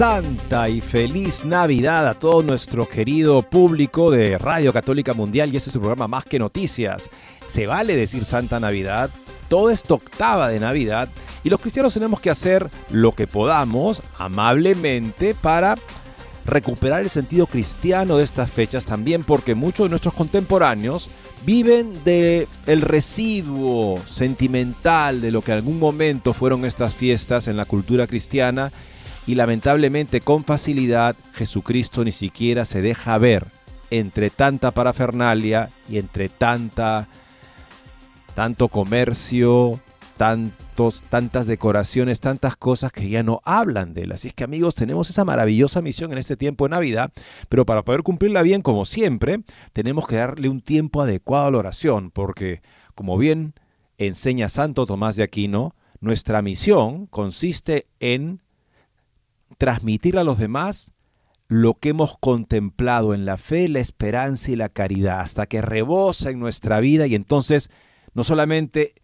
Santa y feliz Navidad a todo nuestro querido público de Radio Católica Mundial. Y este es su programa Más que Noticias. Se vale decir Santa Navidad, todo esto octava de Navidad. Y los cristianos tenemos que hacer lo que podamos amablemente para recuperar el sentido cristiano de estas fechas también porque muchos de nuestros contemporáneos viven de el residuo sentimental de lo que en algún momento fueron estas fiestas en la cultura cristiana y lamentablemente con facilidad Jesucristo ni siquiera se deja ver entre tanta parafernalia y entre tanta tanto comercio, tantos, tantas decoraciones, tantas cosas que ya no hablan de él. Así es que amigos, tenemos esa maravillosa misión en este tiempo de Navidad, pero para poder cumplirla bien, como siempre, tenemos que darle un tiempo adecuado a la oración, porque como bien enseña Santo Tomás de Aquino, nuestra misión consiste en transmitir a los demás lo que hemos contemplado en la fe, la esperanza y la caridad, hasta que rebosa en nuestra vida y entonces no solamente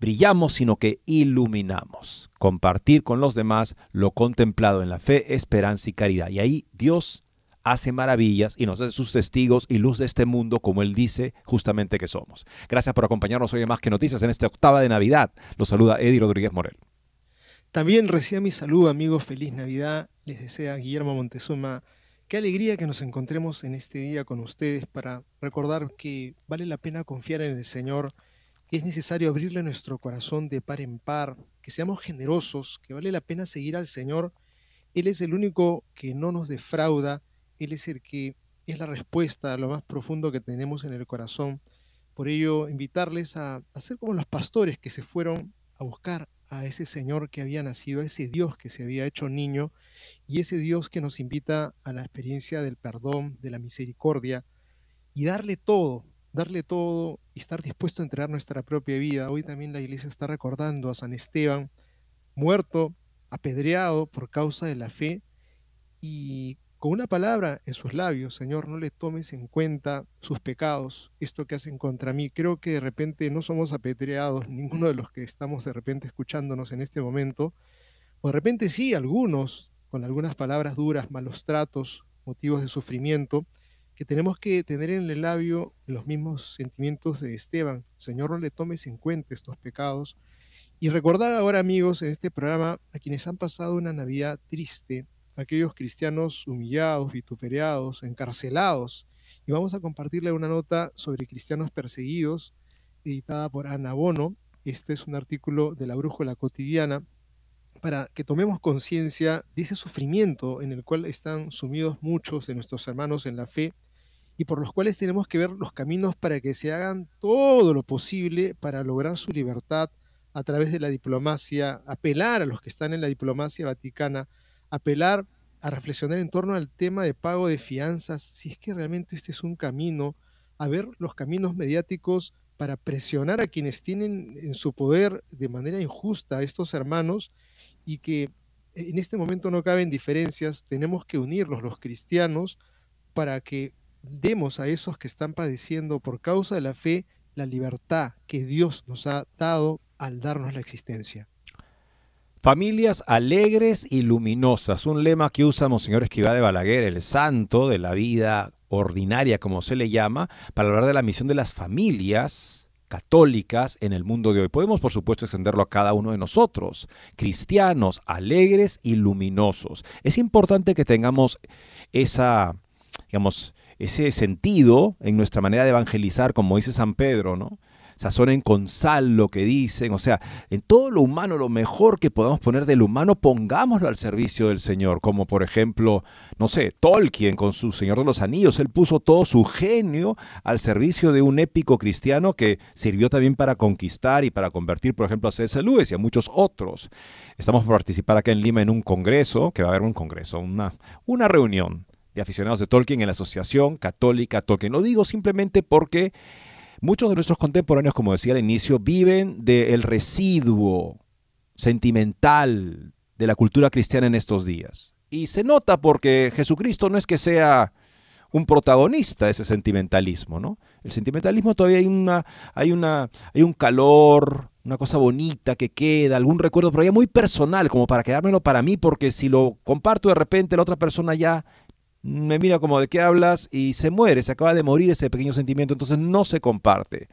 brillamos, sino que iluminamos. Compartir con los demás lo contemplado en la fe, esperanza y caridad. Y ahí Dios hace maravillas y nos hace sus testigos y luz de este mundo como Él dice justamente que somos. Gracias por acompañarnos hoy en Más que Noticias en esta octava de Navidad. Los saluda Eddie Rodríguez Morel. También reciba mi saludo, amigos. Feliz Navidad. Les desea Guillermo Montezuma. Qué alegría que nos encontremos en este día con ustedes para recordar que vale la pena confiar en el Señor, que es necesario abrirle nuestro corazón de par en par, que seamos generosos, que vale la pena seguir al Señor. Él es el único que no nos defrauda, Él es el que es la respuesta a lo más profundo que tenemos en el corazón. Por ello, invitarles a, ser como los pastores que se fueron a buscar a ese Señor que había nacido, a ese Dios que se había hecho niño y ese Dios que nos invita a la experiencia del perdón, de la misericordia y darle todo, darle todo y estar dispuesto a entregar nuestra propia vida. Hoy también la iglesia está recordando a San Esteban, muerto, apedreado por causa de la fe y con una palabra en sus labios, Señor, no le tomes en cuenta sus pecados, esto que hacen contra mí. Creo que de repente no somos apedreados, ninguno de los que estamos de repente escuchándonos en este momento, o de repente sí, algunos, con algunas palabras duras, malos tratos, motivos de sufrimiento, que tenemos que tener en el labio los mismos sentimientos de Esteban. Señor, no le tomes en cuenta estos pecados. Y recordar ahora, amigos, en este programa a quienes han pasado una Navidad triste, aquellos cristianos humillados, vituperados, encarcelados. Y vamos a compartirle una nota sobre cristianos perseguidos, editada por Ana Bono. Este es un artículo de la Brújula Cotidiana para que tomemos conciencia de ese sufrimiento en el cual están sumidos muchos de nuestros hermanos en la fe y por los cuales tenemos que ver los caminos para que se hagan todo lo posible para lograr su libertad a través de la diplomacia, apelar a los que están en la diplomacia vaticana apelar a reflexionar en torno al tema de pago de fianzas, si es que realmente este es un camino, a ver los caminos mediáticos para presionar a quienes tienen en su poder de manera injusta a estos hermanos y que en este momento no caben diferencias, tenemos que unirlos los cristianos para que demos a esos que están padeciendo por causa de la fe la libertad que Dios nos ha dado al darnos la existencia. Familias alegres y luminosas, un lema que usa Monseñor Escrivá de Balaguer, el santo de la vida ordinaria, como se le llama, para hablar de la misión de las familias católicas en el mundo de hoy. Podemos, por supuesto, extenderlo a cada uno de nosotros, cristianos alegres y luminosos. Es importante que tengamos esa, digamos, ese sentido en nuestra manera de evangelizar, como dice San Pedro, ¿no? Sazonen con sal lo que dicen, o sea, en todo lo humano, lo mejor que podamos poner del humano, pongámoslo al servicio del Señor, como por ejemplo, no sé, Tolkien con su Señor de los Anillos, él puso todo su genio al servicio de un épico cristiano que sirvió también para conquistar y para convertir, por ejemplo, a C.S. Lewis y a muchos otros. Estamos por participar acá en Lima en un congreso, que va a haber un congreso, una, una reunión de aficionados de Tolkien en la Asociación Católica Tolkien. Lo digo simplemente porque Muchos de nuestros contemporáneos, como decía al inicio, viven del residuo sentimental de la cultura cristiana en estos días. Y se nota porque Jesucristo no es que sea un protagonista de ese sentimentalismo, ¿no? El sentimentalismo todavía hay una, hay una, hay un calor, una cosa bonita que queda, algún recuerdo, pero ya muy personal, como para quedármelo para mí, porque si lo comparto de repente la otra persona ya me mira como de qué hablas y se muere, se acaba de morir ese pequeño sentimiento, entonces no se comparte.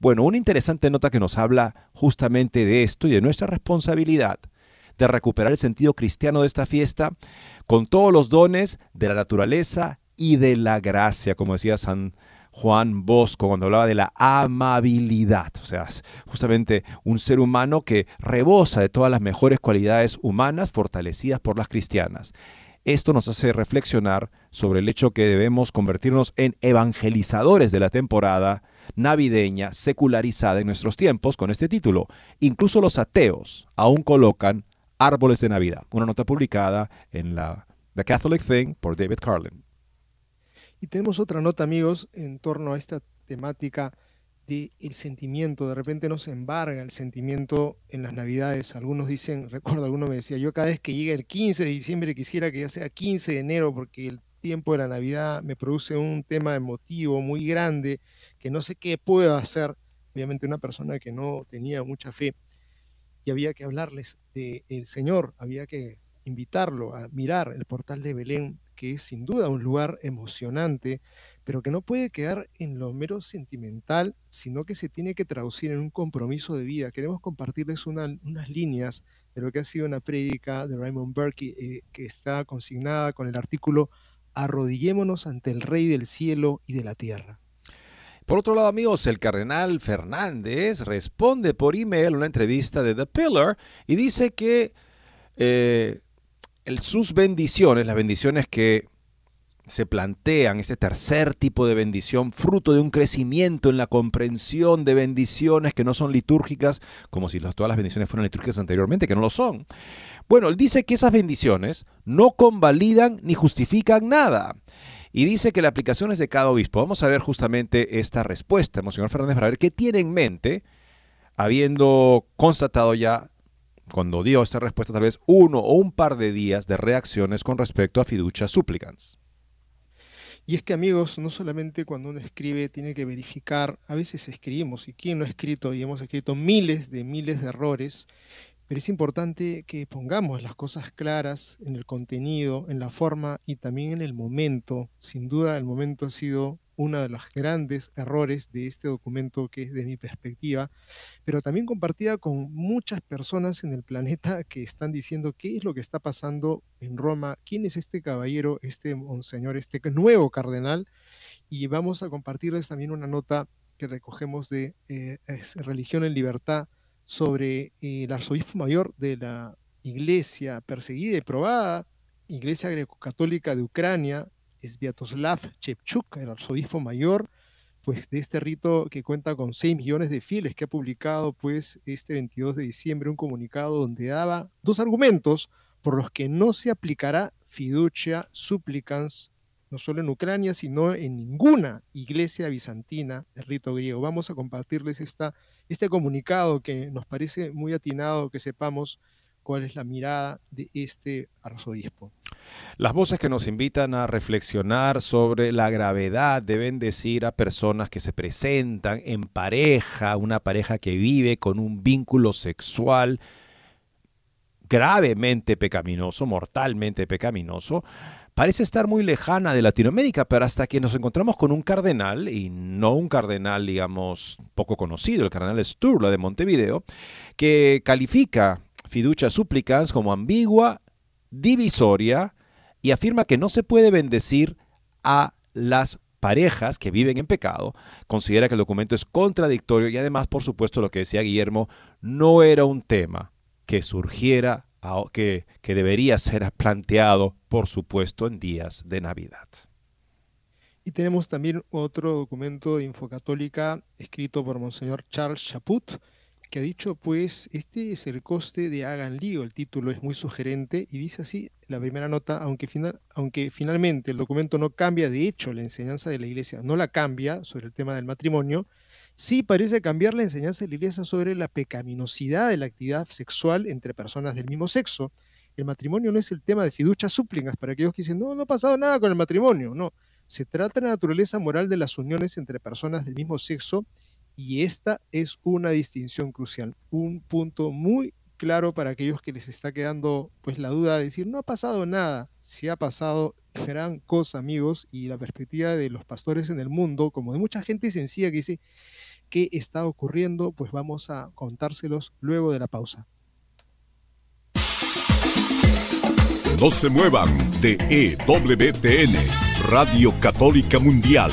Bueno, una interesante nota que nos habla justamente de esto y de nuestra responsabilidad de recuperar el sentido cristiano de esta fiesta con todos los dones de la naturaleza y de la gracia, como decía San Juan Bosco cuando hablaba de la amabilidad, o sea, justamente un ser humano que rebosa de todas las mejores cualidades humanas fortalecidas por las cristianas. Esto nos hace reflexionar sobre el hecho que debemos convertirnos en evangelizadores de la temporada navideña secularizada en nuestros tiempos con este título. Incluso los ateos aún colocan árboles de Navidad. Una nota publicada en la The Catholic Thing por David Carlin. Y tenemos otra nota, amigos, en torno a esta temática el sentimiento, de repente nos embarga el sentimiento en las navidades. Algunos dicen, recuerdo, alguno me decía, yo cada vez que llega el 15 de diciembre quisiera que ya sea 15 de enero porque el tiempo de la Navidad me produce un tema emotivo muy grande que no sé qué puedo hacer. Obviamente una persona que no tenía mucha fe y había que hablarles del Señor, había que invitarlo a mirar el portal de Belén, que es sin duda un lugar emocionante pero que no puede quedar en lo mero sentimental, sino que se tiene que traducir en un compromiso de vida. Queremos compartirles unas líneas de lo que ha sido una prédica de Raymond Burke eh, que está consignada con el artículo Arrodillémonos ante el Rey del cielo y de la tierra. Por otro lado, amigos, el cardenal Fernández responde por email una entrevista de The Pillar y dice que eh, sus bendiciones, las bendiciones que se plantean este tercer tipo de bendición, fruto de un crecimiento en la comprensión de bendiciones que no son litúrgicas, como si todas las bendiciones fueran litúrgicas anteriormente, que no lo son. Bueno, él dice que esas bendiciones no convalidan ni justifican nada. Y dice que la aplicación es de cada obispo. Vamos a ver justamente esta respuesta, Monseñor Fernández, para ver qué tiene en mente, habiendo constatado ya cuando dio esta respuesta tal vez uno o un par de días de reacciones con respecto a fiducia supplicans. Y es que amigos, no solamente cuando uno escribe tiene que verificar, a veces escribimos, y quién no ha escrito, y hemos escrito miles de miles de errores, pero es importante que pongamos las cosas claras en el contenido, en la forma y también en el momento. Sin duda el momento ha sido uno de los grandes errores de este documento que es de mi perspectiva, pero también compartida con muchas personas en el planeta que están diciendo qué es lo que está pasando en Roma, quién es este caballero, este monseñor, este nuevo cardenal, y vamos a compartirles también una nota que recogemos de eh, Religión en Libertad sobre eh, el arzobispo mayor de la iglesia perseguida y probada, Iglesia Greco-Católica de Ucrania, es Viatoslav Chepchuk, el arzobispo mayor, pues de este rito que cuenta con 6 millones de fieles, que ha publicado pues este 22 de diciembre un comunicado donde daba dos argumentos por los que no se aplicará fiducia supplicans no solo en Ucrania, sino en ninguna iglesia bizantina del rito griego. Vamos a compartirles esta, este comunicado que nos parece muy atinado que sepamos cuál es la mirada de este arzobispo. Las voces que nos invitan a reflexionar sobre la gravedad de bendecir a personas que se presentan en pareja, una pareja que vive con un vínculo sexual gravemente pecaminoso, mortalmente pecaminoso, parece estar muy lejana de Latinoamérica, pero hasta que nos encontramos con un cardenal, y no un cardenal, digamos, poco conocido, el cardenal Sturla de Montevideo, que califica fiducia supplicans como ambigua, divisoria y afirma que no se puede bendecir a las parejas que viven en pecado, considera que el documento es contradictorio y además, por supuesto, lo que decía Guillermo, no era un tema que surgiera, que, que debería ser planteado, por supuesto, en días de Navidad. Y tenemos también otro documento de Infocatólica escrito por Monseñor Charles Chaput, que ha dicho, pues, este es el coste de Hagan Lío. El título es muy sugerente y dice así la primera nota, aunque, final, aunque finalmente el documento no cambia, de hecho, la enseñanza de la Iglesia no la cambia sobre el tema del matrimonio, sí parece cambiar la enseñanza de la Iglesia sobre la pecaminosidad de la actividad sexual entre personas del mismo sexo. El matrimonio no es el tema de fiduchas súplicas para aquellos que dicen, no, no ha pasado nada con el matrimonio. No, se trata de la naturaleza moral de las uniones entre personas del mismo sexo y esta es una distinción crucial, un punto muy claro para aquellos que les está quedando pues la duda de decir no ha pasado nada, si ha pasado gran cosa amigos y la perspectiva de los pastores en el mundo, como de mucha gente sencilla que dice qué está ocurriendo, pues vamos a contárselos luego de la pausa. No se muevan de EWTN, Radio Católica Mundial.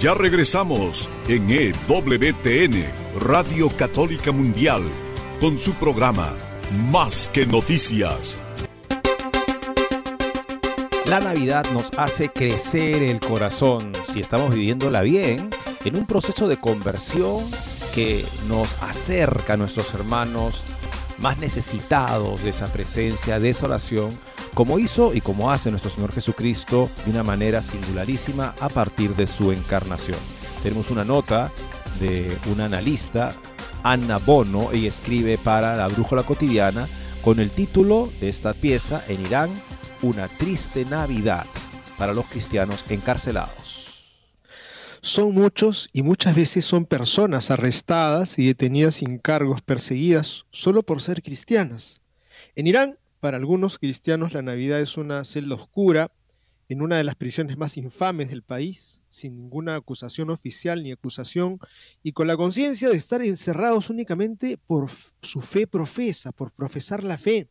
Ya regresamos en EWTN, Radio Católica Mundial, con su programa Más que Noticias. La Navidad nos hace crecer el corazón, si estamos viviéndola bien, en un proceso de conversión que nos acerca a nuestros hermanos más necesitados de esa presencia, de esa oración, como hizo y como hace nuestro Señor Jesucristo de una manera singularísima a partir de su encarnación. Tenemos una nota de una analista, Anna Bono, ella escribe para la Brújula Cotidiana con el título de esta pieza en Irán, Una triste Navidad para los cristianos encarcelados. Son muchos y muchas veces son personas arrestadas y detenidas sin cargos, perseguidas solo por ser cristianas. En Irán, para algunos cristianos la Navidad es una celda oscura en una de las prisiones más infames del país, sin ninguna acusación oficial ni acusación, y con la conciencia de estar encerrados únicamente por su fe profesa, por profesar la fe,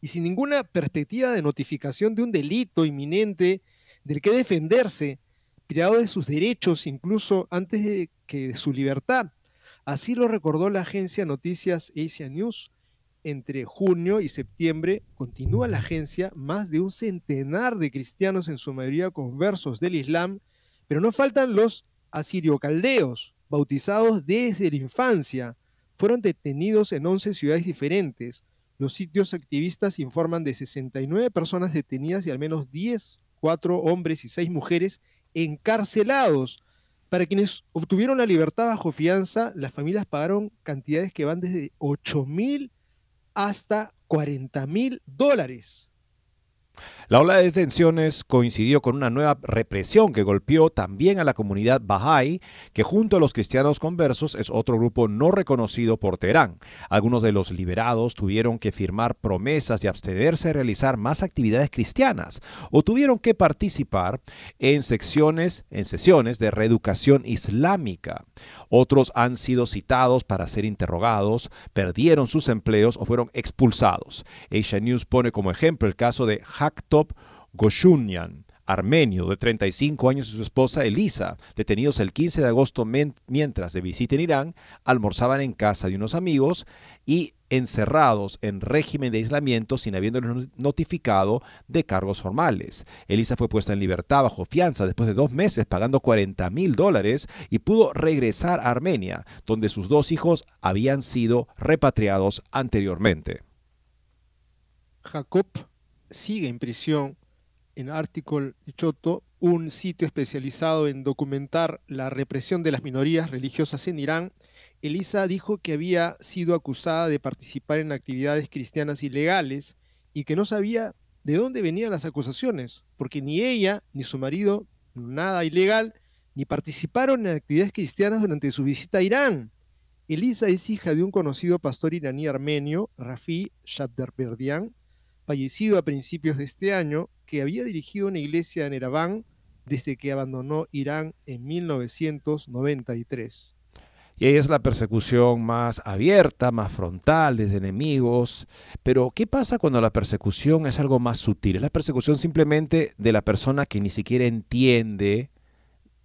y sin ninguna perspectiva de notificación de un delito inminente del que defenderse, privado de sus derechos incluso antes de que de su libertad. Así lo recordó la agencia Noticias Asia News. Entre junio y septiembre continúa la agencia más de un centenar de cristianos, en su mayoría conversos del Islam, pero no faltan los asirio-caldeos, bautizados desde la infancia. Fueron detenidos en 11 ciudades diferentes. Los sitios activistas informan de 69 personas detenidas y al menos 10, 4 hombres y 6 mujeres encarcelados. Para quienes obtuvieron la libertad bajo fianza, las familias pagaron cantidades que van desde 8 mil hasta 40 mil dólares. La ola de detenciones coincidió con una nueva represión que golpeó también a la comunidad Bahá'í, que junto a los cristianos conversos es otro grupo no reconocido por Teherán. Algunos de los liberados tuvieron que firmar promesas y abstenerse de realizar más actividades cristianas o tuvieron que participar en secciones, en sesiones de reeducación islámica. Otros han sido citados para ser interrogados, perdieron sus empleos o fueron expulsados. Asia News pone como ejemplo el caso de Haktop Goshunyan, armenio de 35 años y su esposa Elisa, detenidos el 15 de agosto mientras de visita en Irán, almorzaban en casa de unos amigos y encerrados en régimen de aislamiento sin habiéndoles notificado de cargos formales. Elisa fue puesta en libertad bajo fianza después de dos meses pagando 40 mil dólares y pudo regresar a Armenia, donde sus dos hijos habían sido repatriados anteriormente. Jacob sigue en prisión en Article Choto, un sitio especializado en documentar la represión de las minorías religiosas en Irán, Elisa dijo que había sido acusada de participar en actividades cristianas ilegales y que no sabía de dónde venían las acusaciones, porque ni ella ni su marido, nada ilegal, ni participaron en actividades cristianas durante su visita a Irán. Elisa es hija de un conocido pastor iraní armenio, Rafi Shabderberdian, fallecido a principios de este año, que había dirigido una iglesia en Ereván desde que abandonó Irán en 1993. Y ahí es la persecución más abierta, más frontal, desde enemigos. Pero, ¿qué pasa cuando la persecución es algo más sutil? Es la persecución simplemente de la persona que ni siquiera entiende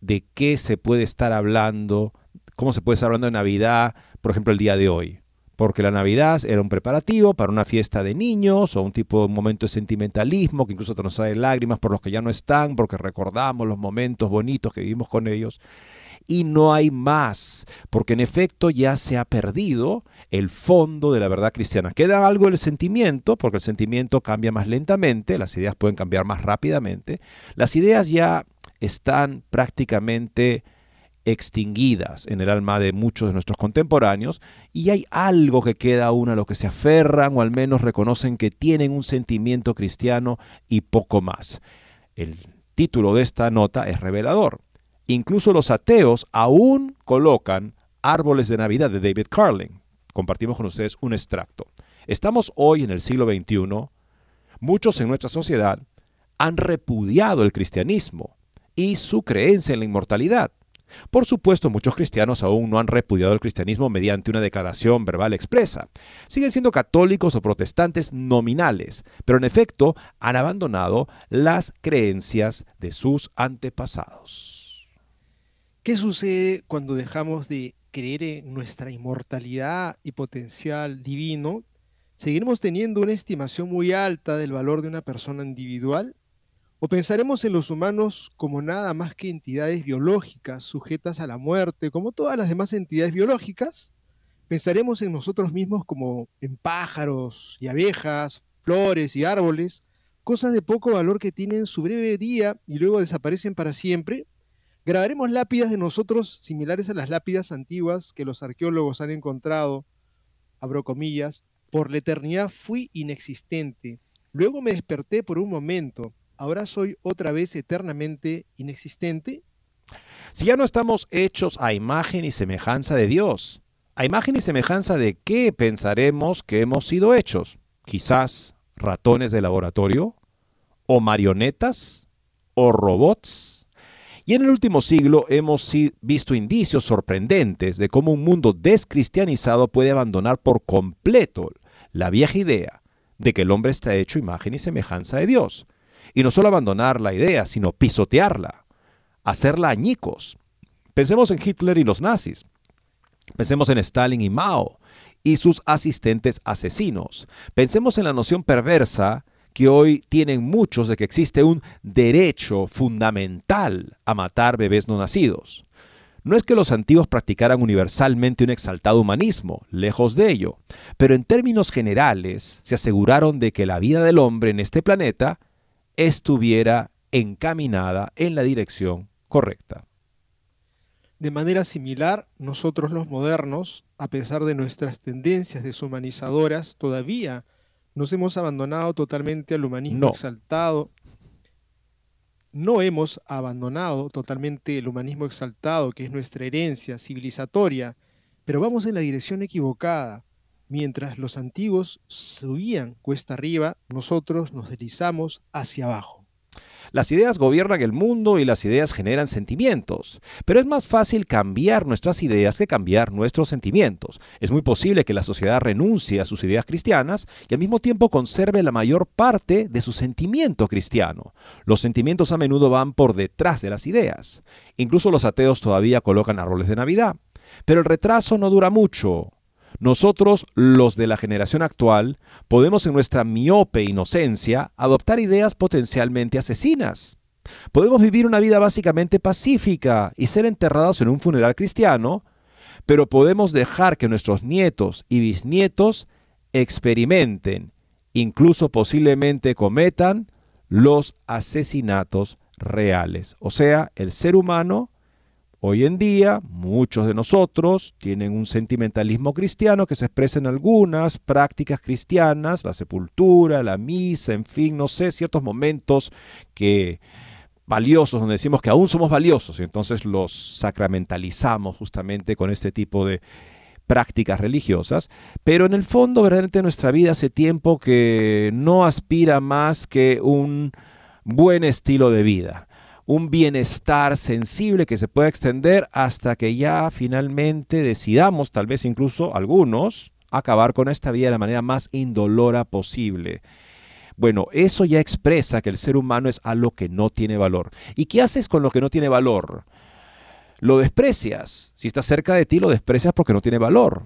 de qué se puede estar hablando, cómo se puede estar hablando de Navidad, por ejemplo, el día de hoy porque la Navidad era un preparativo para una fiesta de niños o un tipo de momento de sentimentalismo que incluso nos sale lágrimas por los que ya no están, porque recordamos los momentos bonitos que vivimos con ellos. Y no hay más, porque en efecto ya se ha perdido el fondo de la verdad cristiana. Queda algo del sentimiento, porque el sentimiento cambia más lentamente, las ideas pueden cambiar más rápidamente. Las ideas ya están prácticamente extinguidas en el alma de muchos de nuestros contemporáneos y hay algo que queda aún a lo que se aferran o al menos reconocen que tienen un sentimiento cristiano y poco más. El título de esta nota es revelador. Incluso los ateos aún colocan árboles de Navidad de David Carling. Compartimos con ustedes un extracto. Estamos hoy en el siglo XXI. Muchos en nuestra sociedad han repudiado el cristianismo y su creencia en la inmortalidad. Por supuesto, muchos cristianos aún no han repudiado el cristianismo mediante una declaración verbal expresa. Siguen siendo católicos o protestantes nominales, pero en efecto han abandonado las creencias de sus antepasados. ¿Qué sucede cuando dejamos de creer en nuestra inmortalidad y potencial divino? ¿Seguiremos teniendo una estimación muy alta del valor de una persona individual? ¿O pensaremos en los humanos como nada más que entidades biológicas sujetas a la muerte, como todas las demás entidades biológicas? ¿Pensaremos en nosotros mismos como en pájaros y abejas, flores y árboles, cosas de poco valor que tienen su breve día y luego desaparecen para siempre? ¿Grabaremos lápidas de nosotros similares a las lápidas antiguas que los arqueólogos han encontrado? Abro comillas, por la eternidad fui inexistente. Luego me desperté por un momento ahora soy otra vez eternamente inexistente? Si ya no estamos hechos a imagen y semejanza de Dios, ¿a imagen y semejanza de qué pensaremos que hemos sido hechos? Quizás ratones de laboratorio, o marionetas, o robots. Y en el último siglo hemos visto indicios sorprendentes de cómo un mundo descristianizado puede abandonar por completo la vieja idea de que el hombre está hecho imagen y semejanza de Dios. Y no solo abandonar la idea, sino pisotearla, hacerla añicos. Pensemos en Hitler y los nazis. Pensemos en Stalin y Mao y sus asistentes asesinos. Pensemos en la noción perversa que hoy tienen muchos de que existe un derecho fundamental a matar bebés no nacidos. No es que los antiguos practicaran universalmente un exaltado humanismo, lejos de ello, pero en términos generales se aseguraron de que la vida del hombre en este planeta estuviera encaminada en la dirección correcta. De manera similar, nosotros los modernos, a pesar de nuestras tendencias deshumanizadoras, todavía nos hemos abandonado totalmente al humanismo exaltado. No hemos abandonado totalmente el humanismo exaltado, que es nuestra herencia civilizatoria, pero vamos en la dirección equivocada. Mientras los antiguos subían cuesta arriba, nosotros nos deslizamos hacia abajo. Las ideas gobiernan el mundo y las ideas generan sentimientos, pero es más fácil cambiar nuestras ideas que cambiar nuestros sentimientos. Es muy posible que la sociedad renuncie a sus ideas cristianas y al mismo tiempo conserve la mayor parte de su sentimiento cristiano. Los sentimientos a menudo van por detrás de las ideas. Incluso los ateos todavía colocan árboles de Navidad. Pero el retraso no dura mucho. Nosotros, los de la generación actual, podemos en nuestra miope inocencia adoptar ideas potencialmente asesinas. Podemos vivir una vida básicamente pacífica y ser enterrados en un funeral cristiano, pero podemos dejar que nuestros nietos y bisnietos experimenten, incluso posiblemente cometan, los asesinatos reales. O sea, el ser humano Hoy en día, muchos de nosotros tienen un sentimentalismo cristiano que se expresa en algunas prácticas cristianas, la sepultura, la misa, en fin, no sé, ciertos momentos que valiosos, donde decimos que aún somos valiosos y entonces los sacramentalizamos justamente con este tipo de prácticas religiosas, pero en el fondo verdaderamente nuestra vida hace tiempo que no aspira más que un buen estilo de vida un bienestar sensible que se pueda extender hasta que ya finalmente decidamos, tal vez incluso algunos, acabar con esta vida de la manera más indolora posible. Bueno, eso ya expresa que el ser humano es algo que no tiene valor. ¿Y qué haces con lo que no tiene valor? Lo desprecias. Si está cerca de ti, lo desprecias porque no tiene valor.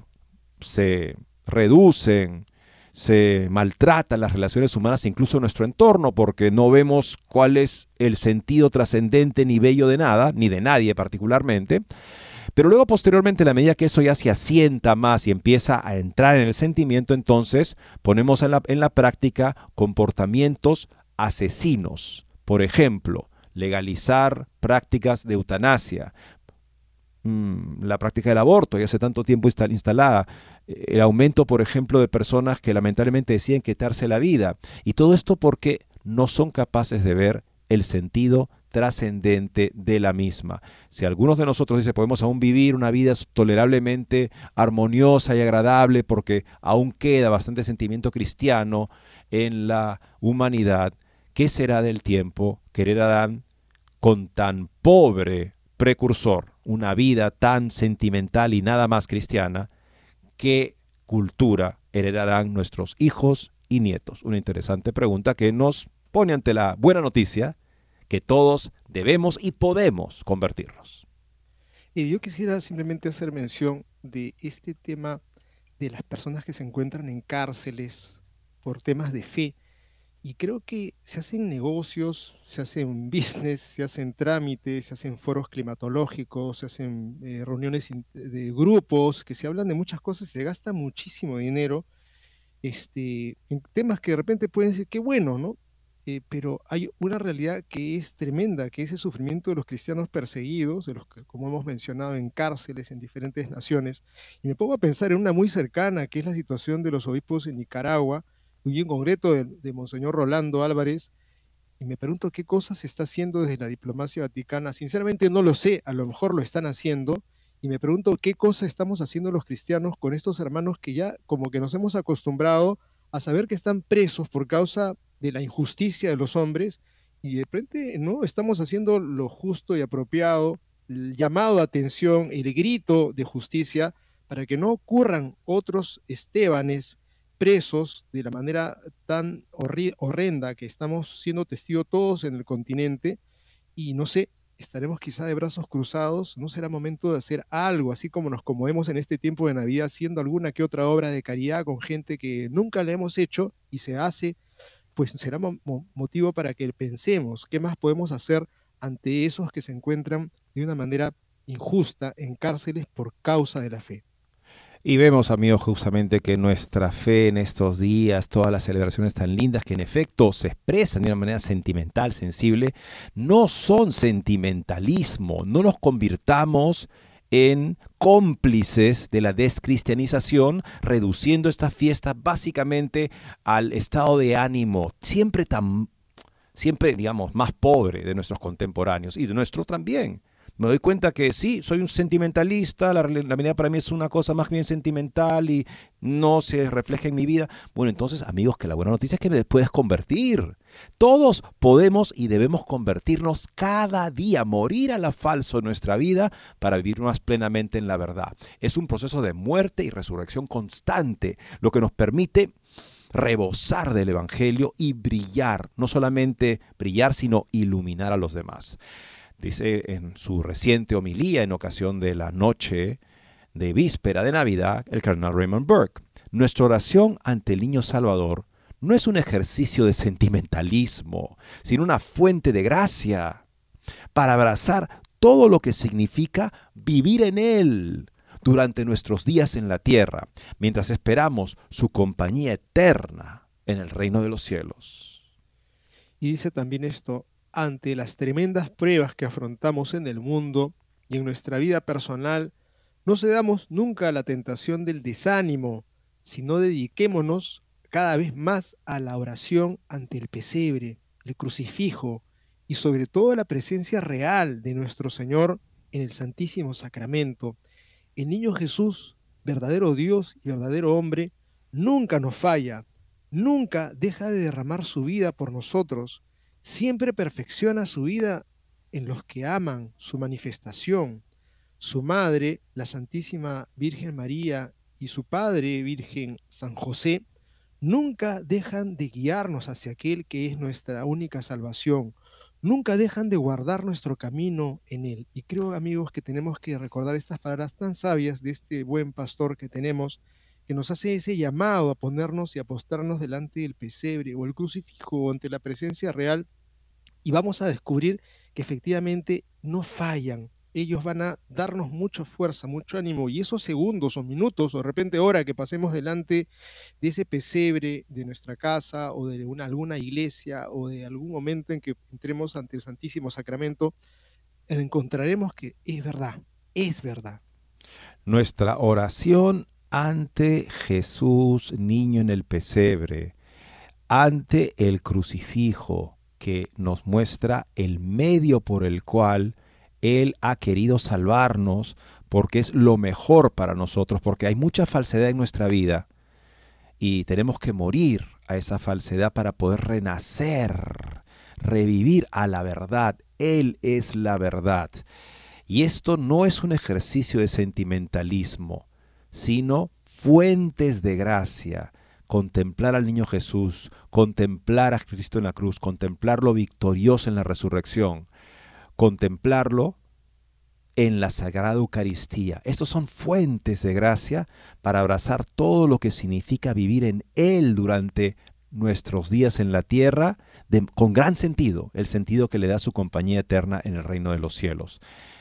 Se reducen, se maltratan las relaciones humanas, incluso en nuestro entorno, porque no vemos cuál es el sentido trascendente ni bello de nada, ni de nadie particularmente. Pero luego posteriormente, la medida que eso ya se asienta más y empieza a entrar en el sentimiento, entonces ponemos en la, en la práctica comportamientos asesinos. Por ejemplo, legalizar prácticas de eutanasia, mm, la práctica del aborto, ya hace tanto tiempo instalada, el aumento, por ejemplo, de personas que lamentablemente deciden quitarse la vida. Y todo esto porque no son capaces de ver el sentido trascendente de la misma. Si algunos de nosotros dice podemos aún vivir una vida tolerablemente armoniosa y agradable porque aún queda bastante sentimiento cristiano en la humanidad, ¿qué será del tiempo querer Adán con tan pobre precursor, una vida tan sentimental y nada más cristiana? ¿Qué cultura heredarán nuestros hijos y nietos? Una interesante pregunta que nos pone ante la buena noticia que todos debemos y podemos convertirnos. Y yo quisiera simplemente hacer mención de este tema de las personas que se encuentran en cárceles por temas de fe y creo que se hacen negocios, se hacen business, se hacen trámites, se hacen foros climatológicos, se hacen eh, reuniones de grupos, que se hablan de muchas cosas, se gasta muchísimo dinero este, en temas que de repente pueden decir que bueno, ¿no? Eh, pero hay una realidad que es tremenda, que es el sufrimiento de los cristianos perseguidos, de los que, como hemos mencionado, en cárceles en diferentes naciones. Y me pongo a pensar en una muy cercana, que es la situación de los obispos en Nicaragua, y en concreto de, Monseñor Rolando Álvarez, y me pregunto qué cosas se está haciendo desde la diplomacia vaticana. Sinceramente no lo sé, a lo mejor lo están haciendo, y me pregunto qué cosas estamos haciendo los cristianos con estos hermanos que ya como que nos hemos acostumbrado a saber que están presos por causa de la injusticia de los hombres, y de repente no estamos haciendo lo justo y apropiado, el llamado a atención, el grito de justicia, para que no ocurran otros Estebanes presos de la manera tan horrenda que estamos siendo testigos todos en el continente y no sé, estaremos quizá de brazos cruzados, no será momento de hacer algo, así como nos conmovemos en este tiempo de Navidad haciendo alguna que otra obra de caridad con gente que nunca la hemos hecho y se hace, pues será motivo para que pensemos qué más podemos hacer ante esos que se encuentran de una manera injusta en cárceles por causa de la fe. Y vemos, amigos, justamente que nuestra fe en estos días, todas las celebraciones tan lindas que en efecto se expresan de una manera sentimental, sensible, no son sentimentalismo, no nos convirtamos en cómplices de la descristianización, reduciendo esta fiesta básicamente al estado de ánimo siempre tan, siempre digamos, más pobre de nuestros contemporáneos y de nuestro también me doy cuenta que sí, soy un sentimentalista, la, vida para mí es una cosa más bien sentimental y no se refleja en mi vida. Bueno, entonces, amigos, que la buena noticia es que me puedes convertir. Todos podemos y debemos convertirnos cada día, morir a la falso en nuestra vida para vivir más plenamente en la verdad. Es un proceso de muerte y resurrección constante, lo que nos permite rebosar del Evangelio y brillar, no solamente brillar, sino iluminar a los demás. Dice en su reciente homilía en ocasión de la noche de víspera de Navidad, el cardenal Raymond Burke, nuestra oración ante el niño Salvador no es un ejercicio de sentimentalismo, sino una fuente de gracia para abrazar todo lo que significa vivir en Él, durante nuestros días en la tierra, mientras esperamos su compañía eterna en el reino de los cielos. Y dice también esto, ante las tremendas pruebas que afrontamos en el mundo y en nuestra vida personal, no cedamos nunca a la tentación del desánimo, sino dediquémonos cada vez más a la oración ante el pesebre, el crucifijo y sobre todo a la presencia real de nuestro Señor en el Santísimo Sacramento, el niño Jesús, verdadero Dios y verdadero hombre, nunca nos falla, nunca deja de derramar su vida por nosotros, siempre perfecciona su vida en los que aman su manifestación. Su madre, la Santísima Virgen María, y su padre, Virgen San José, nunca dejan de guiarnos hacia aquel que es nuestra única salvación, nunca dejan de guardar nuestro camino en Él. Y creo, amigos, que tenemos que recordar estas palabras tan sabias de este buen pastor que tenemos, que nos hace ese llamado a ponernos y a postrarnos delante del pesebre o el crucifijo o ante la presencia real, y vamos a descubrir que efectivamente no fallan, ellos van a darnos mucha fuerza, mucho ánimo, y esos segundos o minutos o de repente hora que pasemos delante de ese pesebre de nuestra casa o de una, alguna iglesia o de algún momento en que entremos ante el Santísimo Sacramento, encontraremos que es verdad, es verdad. Nuestra oración ante Jesús, niño en el pesebre, ante el crucifijo que nos muestra el medio por el cual él ha querido salvarnos porque es lo mejor para nosotros, porque hay mucha falsedad en nuestra vida y tenemos que morir a esa falsedad para poder renacer, revivir a la verdad. Él es la verdad. Y esto no es un ejercicio de sentimentalismo, sino fuentes de gracia. Contemplar al niño Jesús, contemplar a Cristo en la cruz, contemplarlo victorioso en la resurrección contemplarlo en la Sagrada Eucaristía. Estos son fuentes de gracia para abrazar todo lo que significa vivir en Él durante nuestros días en la tierra, con gran sentido, el sentido que le da su compañía eterna en el reino de los cielos.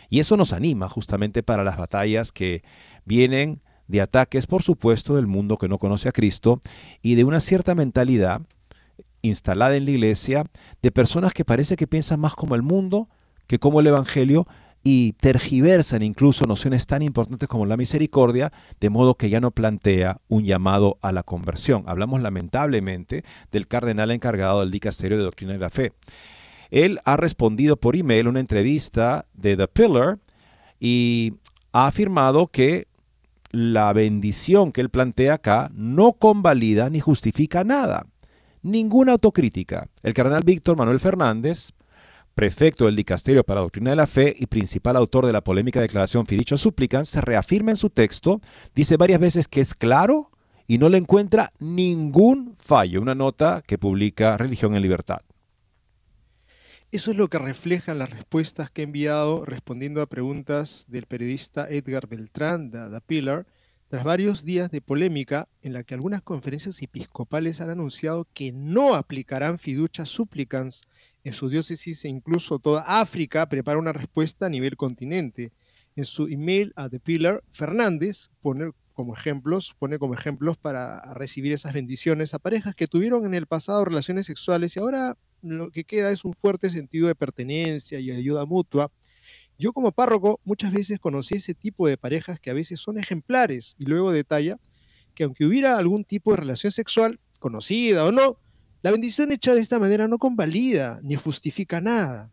Y eso nos anima justamente para las batallas que vienen de ataques, por supuesto, del mundo que no conoce a Cristo y de una cierta mentalidad instalada en la iglesia de personas que parece que piensan más como el mundo que como el Evangelio y tergiversan incluso nociones tan importantes como la misericordia, de modo que ya no plantea un llamado a la conversión. Hablamos lamentablemente del cardenal encargado del dicasterio de doctrina de la fe. Él ha respondido por email una entrevista de The Pillar y ha afirmado que la bendición que él plantea acá no convalida ni justifica nada. Ninguna autocrítica. El cardenal Víctor Manuel Fernández, prefecto del Dicasterio para la Doctrina de la Fe y principal autor de la polémica declaración Fidicho Suplican, se reafirma en su texto, dice varias veces que es claro y no le encuentra ningún fallo, una nota que publica Religión en Libertad. Eso es lo que reflejan las respuestas que he enviado respondiendo a preguntas del periodista Edgar Beltrán de The Pillar, tras varios días de polémica en la que algunas conferencias episcopales han anunciado que no aplicarán fiducia supplicans en su diócesis e incluso toda África prepara una respuesta a nivel continente. En su email a The Pillar, Fernández pone como ejemplos, pone como ejemplos para recibir esas bendiciones a parejas que tuvieron en el pasado relaciones sexuales y ahora lo que queda es un fuerte sentido de pertenencia y ayuda mutua. Yo como párroco muchas veces conocí ese tipo de parejas que a veces son ejemplares y luego detalla que aunque hubiera algún tipo de relación sexual, conocida o no, la bendición hecha de esta manera no convalida ni justifica nada.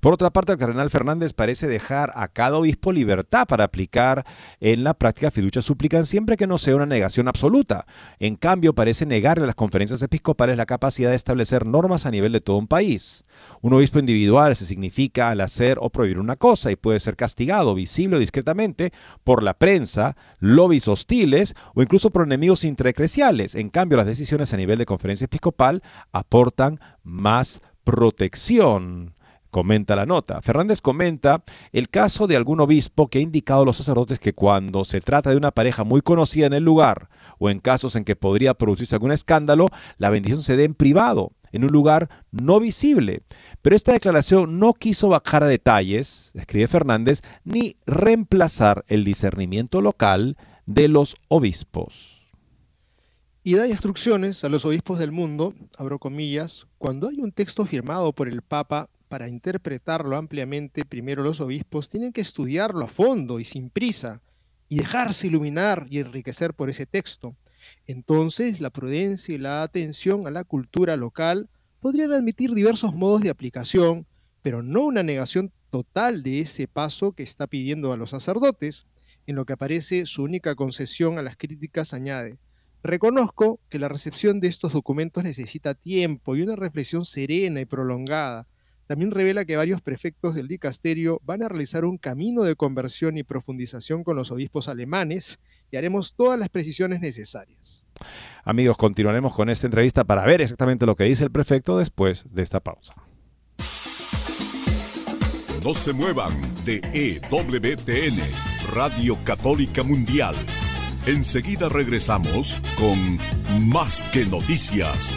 Por otra parte, el cardenal Fernández parece dejar a cada obispo libertad para aplicar en la práctica fiducia suplican siempre que no sea una negación absoluta. En cambio, parece negarle a las conferencias episcopales la capacidad de establecer normas a nivel de todo un país. Un obispo individual se significa al hacer o prohibir una cosa y puede ser castigado visible o discretamente por la prensa, lobbies hostiles o incluso por enemigos intraeclesiales. En cambio, las decisiones a nivel de conferencia episcopal aportan más protección comenta la nota. Fernández comenta el caso de algún obispo que ha indicado a los sacerdotes que cuando se trata de una pareja muy conocida en el lugar o en casos en que podría producirse algún escándalo, la bendición se dé en privado, en un lugar no visible. Pero esta declaración no quiso bajar a detalles, escribe Fernández, ni reemplazar el discernimiento local de los obispos. Y da instrucciones a los obispos del mundo, abro comillas, cuando hay un texto firmado por el Papa para interpretarlo ampliamente, primero los obispos tienen que estudiarlo a fondo y sin prisa, y dejarse iluminar y enriquecer por ese texto. Entonces, la prudencia y la atención a la cultura local podrían admitir diversos modos de aplicación, pero no una negación total de ese paso que está pidiendo a los sacerdotes. En lo que aparece su única concesión a las críticas añade, reconozco que la recepción de estos documentos necesita tiempo y una reflexión serena y prolongada, también revela que varios prefectos del dicasterio van a realizar un camino de conversión y profundización con los obispos alemanes y haremos todas las precisiones necesarias. Amigos, continuaremos con esta entrevista para ver exactamente lo que dice el prefecto después de esta pausa. No se muevan de EWTN, Radio Católica Mundial. Enseguida regresamos con Más que Noticias.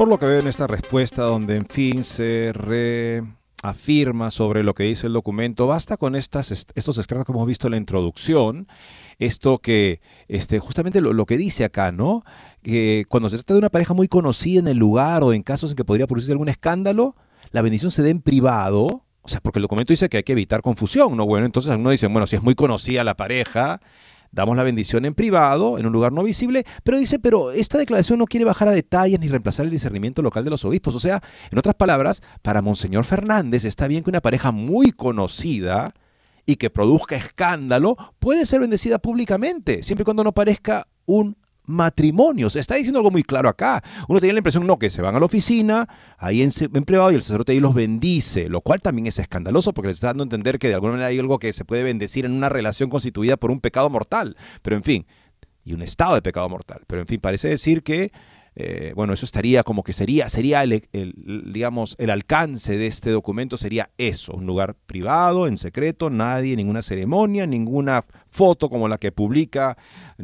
Por lo que veo en esta respuesta, donde en fin se reafirma sobre lo que dice el documento, basta con estas, estos extractos que hemos visto en la introducción, esto que, este, justamente lo, que dice acá, ¿no? Que cuando se trata de una pareja muy conocida en el lugar o en casos en que podría producirse algún escándalo, la bendición se dé en privado, o sea, porque el documento dice que hay que evitar confusión, ¿no? Bueno, entonces algunos dicen, bueno, si es muy conocida la pareja, damos la bendición en privado, en un lugar no visible, pero dice, pero esta declaración no quiere bajar a detalles ni reemplazar el discernimiento local de los obispos. O sea, en otras palabras, para Monseñor Fernández está bien que una pareja muy conocida y que produzca escándalo puede ser bendecida públicamente, siempre y cuando no parezca un matrimonios. está diciendo algo muy claro acá. Uno tenía la impresión, no, que se van a la oficina, ahí en, privado y el sacerdote ahí los bendice, lo cual también es escandaloso porque les está dando a entender que de alguna manera hay algo que se puede bendecir en una relación constituida por un pecado mortal. Pero en fin, y un estado de pecado mortal. Pero en fin, parece decir que eh, bueno, eso estaría como que sería, sería el, digamos, el alcance de este documento sería eso, un lugar privado, en secreto, nadie, ninguna ceremonia, ninguna foto como la que publica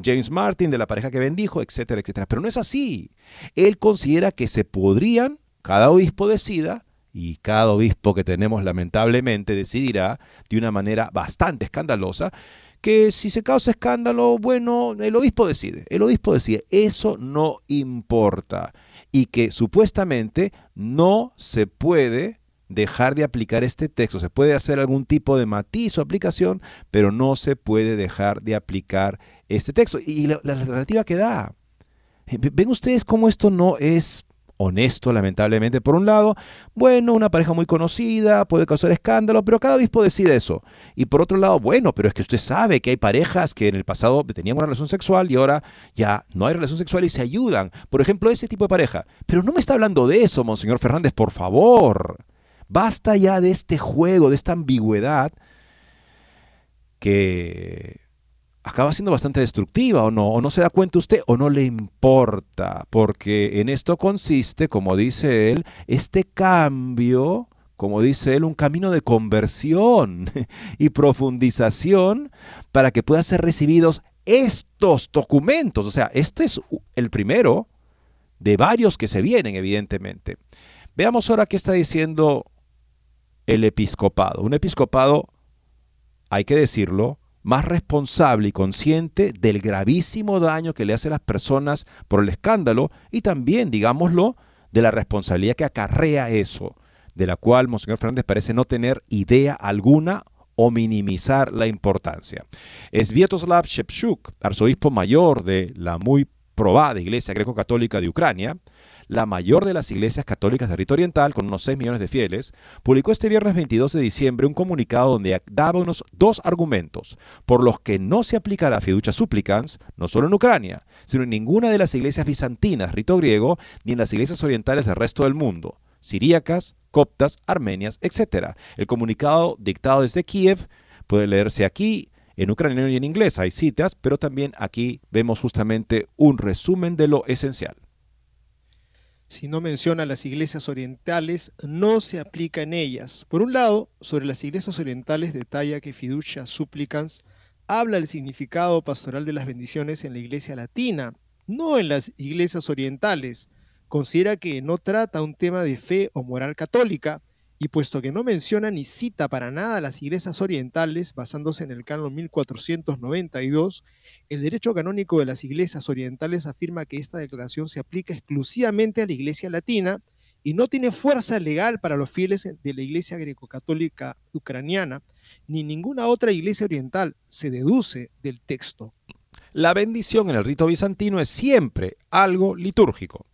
James Martin de la pareja que bendijo, etcétera, etcétera. Pero no es así. Él considera que se podrían, cada obispo decida, y cada obispo que tenemos lamentablemente decidirá de una manera bastante escandalosa, que si se causa escándalo, bueno, el obispo decide, el obispo decide, eso no importa y que supuestamente no se puede dejar de aplicar este texto. Se puede hacer algún tipo de matiz o aplicación, pero no se puede dejar de aplicar este texto. Y la, alternativa que da. Ven ustedes cómo esto no es honesto, lamentablemente. Por un lado, bueno, una pareja muy conocida puede causar escándalo, pero cada obispo decide eso. Y por otro lado, bueno, pero es que usted sabe que hay parejas que en el pasado tenían una relación sexual y ahora ya no hay relación sexual y se ayudan. Por ejemplo, ese tipo de pareja. Pero no me está hablando de eso, Monseñor Fernández, por favor. Basta ya de este juego, de esta ambigüedad que acaba siendo bastante destructiva o no, o no se da cuenta usted o no le importa, porque en esto consiste, como dice él, este cambio, como dice él, un camino de conversión y profundización para que puedan ser recibidos estos documentos. O sea, este es el primero de varios que se vienen, evidentemente. Veamos ahora qué está diciendo el episcopado. Un episcopado, hay que decirlo, más responsable y consciente del gravísimo daño que le hace a las personas por el escándalo y también, digámoslo, de la responsabilidad que acarrea eso, de la cual Monseñor Fernández parece no tener idea alguna o minimizar la importancia. Es Vietoslav Shepchuk, arzobispo mayor de la muy probada Iglesia Greco-Católica de Ucrania, la mayor de las iglesias católicas de rito oriental, con unos 6 millones de fieles, publicó este viernes 22 de diciembre un comunicado donde daba unos dos argumentos por los que no se aplicará fiducia supplicans, no solo en Ucrania, sino en ninguna de las iglesias bizantinas, rito griego, ni en las iglesias orientales del resto del mundo, siríacas, coptas, armenias, etc. El comunicado dictado desde Kiev puede leerse aquí, en ucraniano y en inglés hay citas, pero también aquí vemos justamente un resumen de lo esencial si no menciona las iglesias orientales, no se aplica en ellas. Por un lado, sobre las iglesias orientales detalla que fiducia supplicans habla del significado pastoral de las bendiciones en la iglesia latina, no en las iglesias orientales. Considera que no trata un tema de fe o moral católica, y puesto que no menciona ni cita para nada las iglesias orientales, basándose en el canon 1492, el derecho canónico de las iglesias orientales afirma que esta declaración se aplica exclusivamente a la iglesia latina y no tiene fuerza legal para los fieles de la iglesia greco-católica ucraniana, ni ninguna otra iglesia oriental, se deduce del texto. La bendición en el rito bizantino es siempre algo litúrgico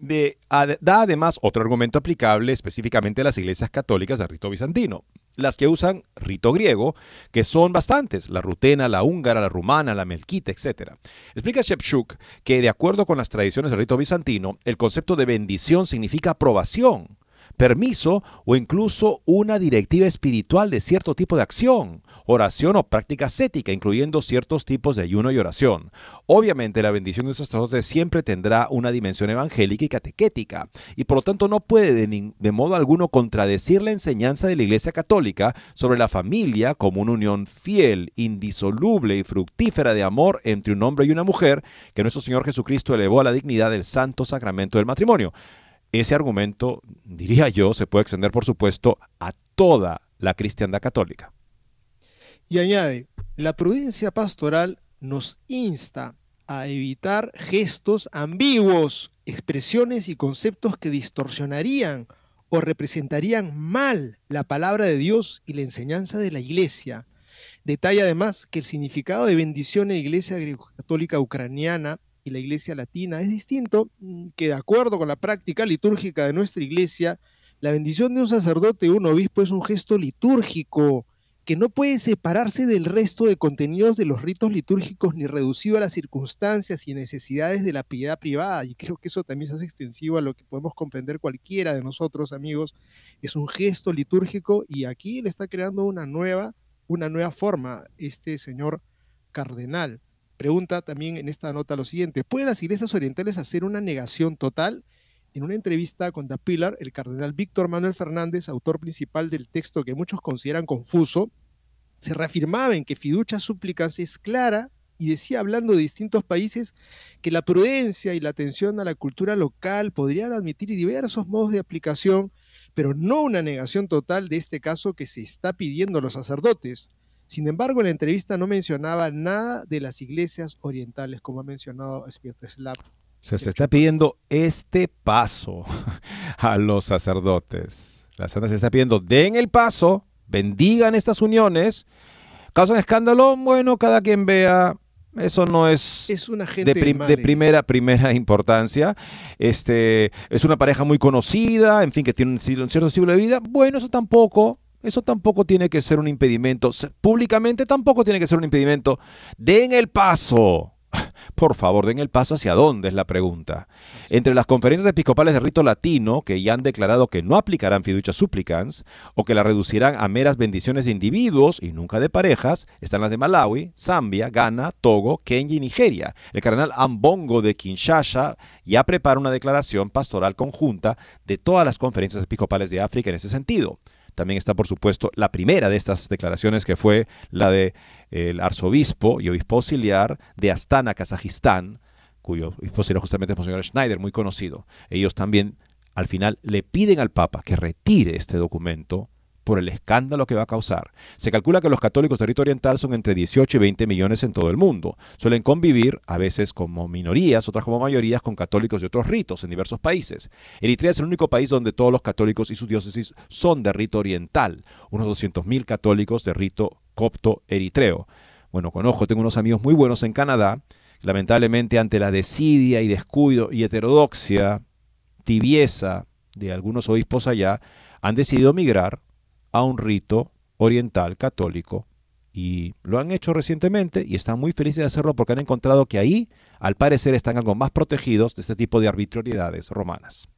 da además otro argumento aplicable específicamente a las iglesias católicas de rito bizantino, las que usan rito griego, que son bastantes, la rutena, la húngara, la rumana, la melquita, etc. Explica Shepchuk que de acuerdo con las tradiciones del rito bizantino, el concepto de bendición significa aprobación, permiso o incluso una directiva espiritual de cierto tipo de acción, oración o práctica ascética, incluyendo ciertos tipos de ayuno y oración. Obviamente la bendición de un sacerdote siempre tendrá una dimensión evangélica y catequética, y por lo tanto no puede de, de modo alguno contradecir la enseñanza de la Iglesia Católica sobre la familia como una unión fiel, indisoluble y fructífera de amor entre un hombre y una mujer que nuestro Señor Jesucristo elevó a la dignidad del santo sacramento del matrimonio. Ese argumento, diría yo, se puede extender, por supuesto, a toda la cristiandad católica. Y añade, la prudencia pastoral nos insta a evitar gestos ambiguos, expresiones y conceptos que distorsionarían o representarían mal la palabra de Dios y la enseñanza de la Iglesia. Detalla además que el significado de bendición en la Iglesia católica ucraniana y la iglesia latina es distinto, mm, que de acuerdo con la práctica litúrgica de nuestra iglesia, la bendición de un sacerdote o un obispo es un gesto litúrgico que no puede separarse del resto de contenidos de los ritos litúrgicos ni reducido a las circunstancias y necesidades de la piedad privada. Y creo que eso también se hace extensivo a lo que podemos comprender cualquiera de nosotros, amigos. Es un gesto litúrgico y aquí le está creando una nueva, una nueva forma este señor cardenal. Pregunta también en esta nota lo siguiente, ¿pueden las iglesias orientales hacer una negación total? En una entrevista con The Pillar, el cardenal Víctor Manuel Fernández, autor principal del texto que muchos consideran confuso, se reafirmaba en que fiducia súplicas es clara y decía, hablando de distintos países, que la prudencia y la atención a la cultura local podrían admitir diversos modos de aplicación, pero no una negación total de este caso que se está pidiendo a los sacerdotes. Sin embargo, en la entrevista no mencionaba nada de las iglesias orientales, como ha mencionado Svetoslav. Se, se está pidiendo este paso a los sacerdotes. La Santa se está pidiendo, den el paso, bendigan estas uniones. Causan escándalo, bueno, cada quien vea eso no es, de, de, primera, primera importancia. Este, es una pareja muy conocida, en fin, que tiene un, un cierto estilo de vida. Bueno, eso tampoco, eso tampoco tiene que ser un impedimento. Públicamente tampoco tiene que ser un impedimento. Den el paso. Por favor, den el paso hacia dónde es la pregunta. Entre las conferencias episcopales de rito latino, que ya han declarado que no aplicarán fiducia supplicans, o que la reducirán a meras bendiciones de individuos y nunca de parejas, están las de Malawi, Zambia, Ghana, Togo, Kenia y Nigeria. El cardenal Ambongo de Kinshasa ya prepara una declaración pastoral conjunta de todas las conferencias episcopales de África en ese sentido. También está, por supuesto, la primera de estas declaraciones, que fue la de el arzobispo y obispo auxiliar de Astana, Kazajistán, cuyo obispo auxiliar justamente es Monseñor Schneider, muy conocido. Ellos también al final le piden al Papa que retire este documento por el escándalo que va a causar. Se calcula que los católicos de rito oriental son entre 18 y 20 millones en todo el mundo. Suelen convivir, a veces como minorías, otras como mayorías, con católicos de otros ritos en diversos países. Eritrea es el único país donde todos los católicos y sus diócesis son de rito oriental, unos 200.000 católicos de rito copto eritreo. Bueno, conozco, tengo unos amigos muy buenos en Canadá, lamentablemente ante la desidia y descuido y heterodoxia, tibieza de algunos obispos allá, han decidido migrar a un rito oriental católico y lo han hecho recientemente y están muy felices de hacerlo porque han encontrado que ahí, al parecer, están algo más protegidos de este tipo de arbitrariedades romanas.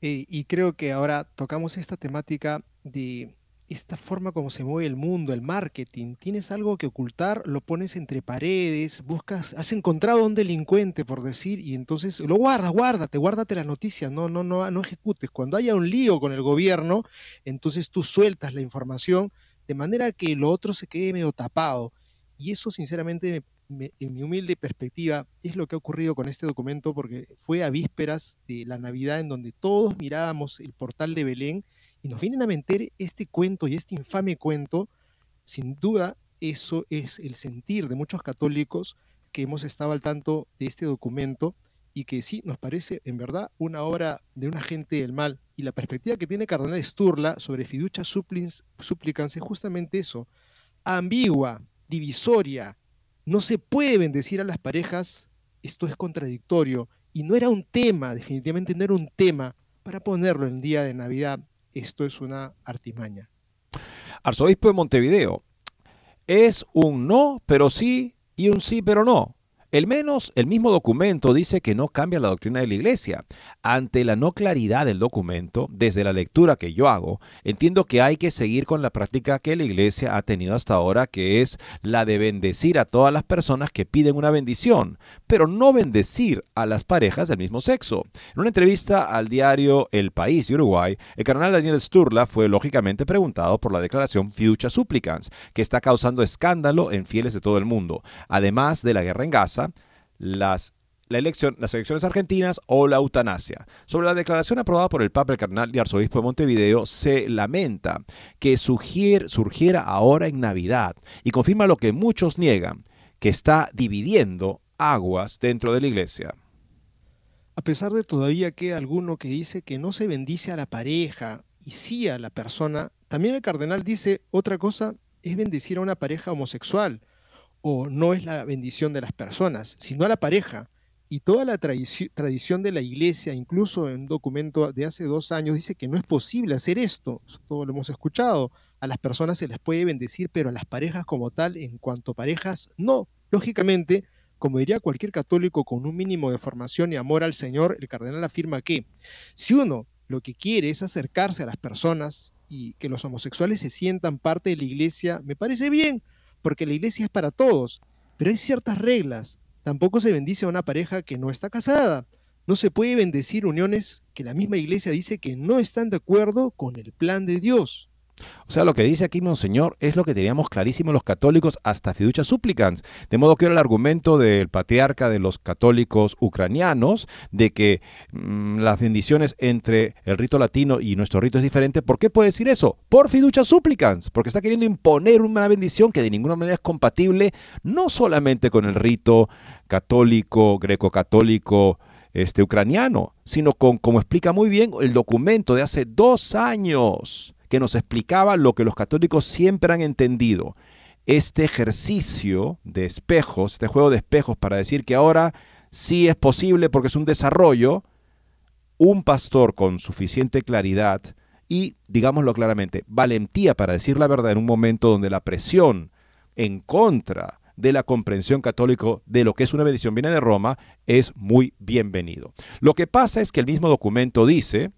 Eh, y creo que ahora tocamos esta temática de esta forma como se mueve el mundo, el marketing. Tienes algo que ocultar, lo pones entre paredes, buscas, has encontrado a un delincuente, por decir, y entonces lo guardas, guárdate, guárdate la noticia, no, no, no, no ejecutes. Cuando haya un lío con el gobierno, entonces tú sueltas la información de manera que lo otro se quede medio tapado. Y eso, sinceramente, en mi humilde perspectiva, es lo que ha ocurrido con este documento, porque fue a vísperas de la Navidad en donde todos mirábamos el portal de Belén y nos vienen a meter este cuento y este infame cuento, sin duda eso es el sentir de muchos católicos que hemos estado al tanto de este documento y que sí nos parece en verdad una obra de un agente del mal. Y la perspectiva que tiene Cardenal Sturla sobre fiducia supplicans es justamente eso, ambigua, divisoria. No se puede bendecir a las parejas, esto es contradictorio. Y no era un tema, definitivamente no era un tema para ponerlo en el día de Navidad esto es una artimaña. Arzobispo de Montevideo, es un no, pero sí, y un sí, pero no. El menos, el mismo documento dice que no cambia la doctrina de la Iglesia. Ante la no claridad del documento, desde la lectura que yo hago, entiendo que hay que seguir con la práctica que la Iglesia ha tenido hasta ahora, que es la de bendecir a todas las personas que piden una bendición, pero no bendecir a las parejas del mismo sexo. En una entrevista al diario El País de Uruguay, el cardenal Daniel Sturla fue lógicamente preguntado por la declaración Fiducia Supplicans, que está causando escándalo en fieles de todo el mundo, además de la guerra en Gaza las, la elección, las elecciones argentinas o la eutanasia. Sobre la declaración aprobada por el Papa, el Cardenal y Arzobispo de Montevideo, se lamenta que surgiera ahora en Navidad y confirma lo que muchos niegan, que está dividiendo aguas dentro de la iglesia. A pesar de todavía que alguno que dice que no se bendice a la pareja y sí a la persona, también el cardenal dice otra cosa es bendecir a una pareja homosexual o no es la bendición de las personas, sino a la pareja. Y toda la tradición de la iglesia, incluso en un documento de hace dos años, dice que no es posible hacer esto. Todo lo hemos escuchado. A las personas se les puede bendecir, pero a las parejas como tal, en cuanto parejas, no. Lógicamente, como diría cualquier católico con un mínimo de formación y amor al Señor, el cardenal afirma que si uno lo que quiere es acercarse a las personas y que los homosexuales se sientan parte de la iglesia, me parece bien, porque la iglesia es para todos, pero hay ciertas reglas. Tampoco se bendice a una pareja que no está casada. No se puede bendecir uniones que la misma iglesia dice que no están de acuerdo con el plan de Dios. O sea, lo que dice aquí Monseñor es lo que teníamos clarísimo los católicos hasta fiducia supplicans. De modo que era el argumento del patriarca de los católicos ucranianos de que mm, las bendiciones entre el rito latino y nuestro rito es diferente. ¿Por qué puede decir eso? Por fiducia supplicans, porque está queriendo imponer una bendición que de ninguna manera es compatible no solamente con el rito católico, greco-católico, este, ucraniano, sino con, como explica muy bien el documento de hace dos años que nos explicaba lo que los católicos siempre han entendido. Este ejercicio de espejos, este juego de espejos para decir que ahora sí es posible porque es un desarrollo, un pastor con suficiente claridad y, digámoslo claramente, valentía para decir la verdad en un momento donde la presión en contra de la comprensión católica de lo que es una bendición viene de Roma, es muy bienvenido. Lo que pasa es que el mismo documento dice